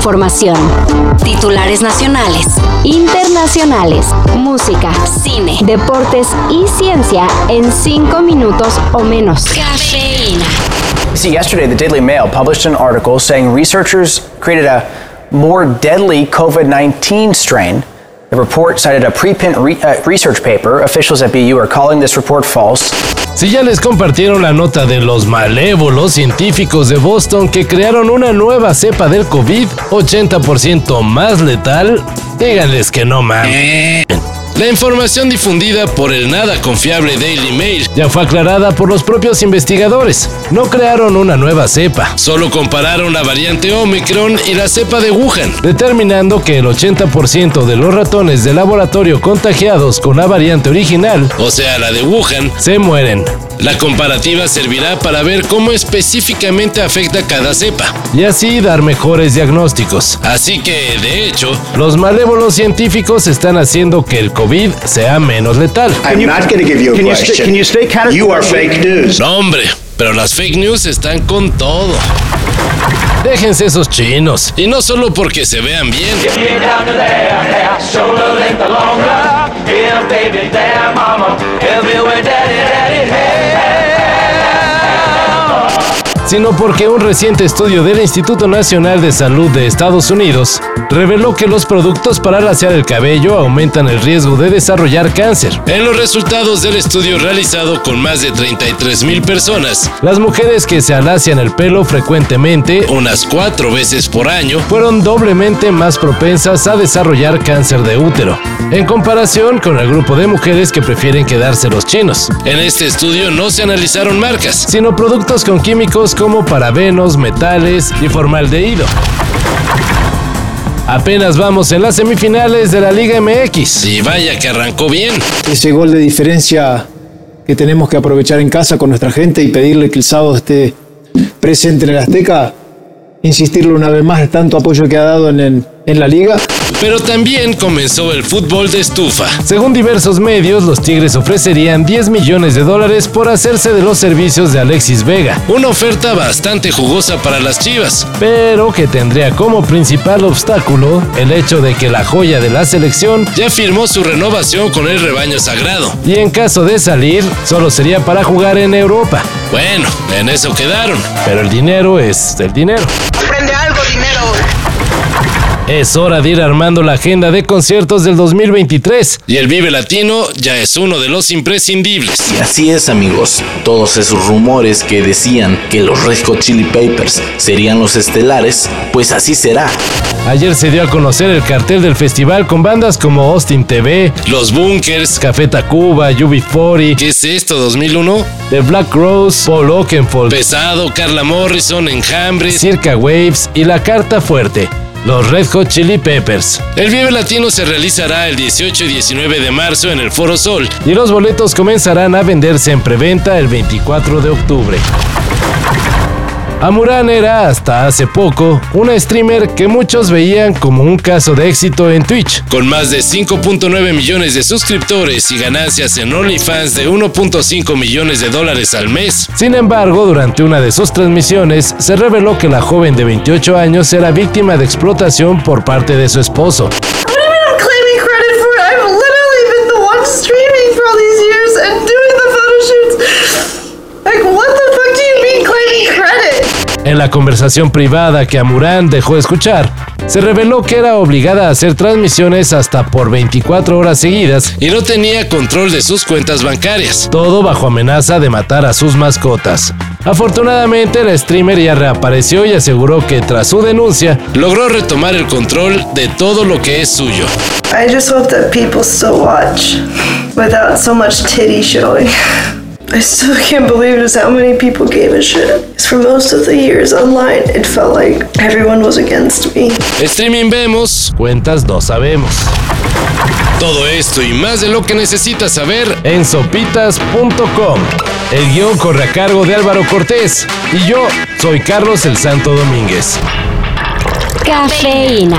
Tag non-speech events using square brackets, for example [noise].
información. Titulares nacionales, internacionales, música, cine, deportes y ciencia en cinco minutos o menos. Cafeína. See, yesterday the Daily Mail published an article saying researchers created a more deadly COVID 19 strain. The report cited a preprint re- uh, research paper. Officials at BU are calling this report false. Si ya les compartieron la nota de los malévolos científicos de Boston que crearon una nueva cepa del COVID 80% más letal, díganles que no mames. La información difundida por el nada confiable Daily Mail ya fue aclarada por los propios investigadores. No crearon una nueva cepa, solo compararon la variante Omicron y la cepa de Wuhan, determinando que el 80% de los ratones de laboratorio contagiados con la variante original, o sea la de Wuhan, se mueren. La comparativa servirá para ver cómo específicamente afecta cada cepa y así dar mejores diagnósticos. Así que, de hecho, los malévolos científicos están haciendo que el COVID sea menos letal. I'm not going to give you a question. can stay You are fake news. No, hombre, pero las fake news están con todo. Déjense esos chinos, y no solo porque se vean bien. Sino porque un reciente estudio del Instituto Nacional de Salud de Estados Unidos reveló que los productos para lasear el cabello aumentan el riesgo de desarrollar cáncer. En los resultados del estudio realizado con más de 33 mil personas, las mujeres que se alacian el pelo frecuentemente, unas cuatro veces por año, fueron doblemente más propensas a desarrollar cáncer de útero, en comparación con el grupo de mujeres que prefieren quedarse los chinos. En este estudio no se analizaron marcas, sino productos con químicos como parabenos, metales y formaldehído. Apenas vamos en las semifinales de la Liga MX. Y vaya que arrancó bien. ese gol de diferencia que tenemos que aprovechar en casa con nuestra gente y pedirle que el sábado esté presente en el Azteca, insistirle una vez más tanto apoyo que ha dado en, en- en la liga. Pero también comenzó el fútbol de estufa. Según diversos medios, los Tigres ofrecerían 10 millones de dólares por hacerse de los servicios de Alexis Vega. Una oferta bastante jugosa para las Chivas, pero que tendría como principal obstáculo el hecho de que la joya de la selección ya firmó su renovación con el rebaño sagrado. Y en caso de salir, solo sería para jugar en Europa. Bueno, en eso quedaron, pero el dinero es el dinero. Es hora de ir armando la agenda de conciertos del 2023 y el Vive Latino ya es uno de los imprescindibles. Y así es amigos, todos esos rumores que decían que los Red Hot Chili Peppers serían los estelares, pues así será. Ayer se dio a conocer el cartel del festival con bandas como Austin TV, Los Bunkers, Café Tacuba, UB40, ¿qué es esto 2001? The Black Rose, Paul Oakenfold, Pesado, Carla Morrison, Enjambre, Circa Waves y La Carta Fuerte. Los Red Hot Chili Peppers. El Vive Latino se realizará el 18 y 19 de marzo en el Foro Sol y los boletos comenzarán a venderse en preventa el 24 de octubre. Amuran era hasta hace poco una streamer que muchos veían como un caso de éxito en Twitch, con más de 5.9 millones de suscriptores y ganancias en OnlyFans de 1.5 millones de dólares al mes. Sin embargo, durante una de sus transmisiones se reveló que la joven de 28 años era víctima de explotación por parte de su esposo. La conversación privada que Amuran dejó escuchar, se reveló que era obligada a hacer transmisiones hasta por 24 horas seguidas y no tenía control de sus cuentas bancarias, todo bajo amenaza de matar a sus mascotas. Afortunadamente, la streamer ya reapareció y aseguró que tras su denuncia, logró retomar el control de todo lo que es suyo. I just hope that people still watch without so much titty showing. [laughs] I still can't believe just how many people gave a shit. for most of the years online, it felt like everyone was against me. Streaming vemos, cuentas no sabemos. Todo esto y más de lo que necesitas saber en sopitas.com. El guion corre a cargo de Álvaro Cortés y yo soy Carlos el Santo Domínguez. Cafeína.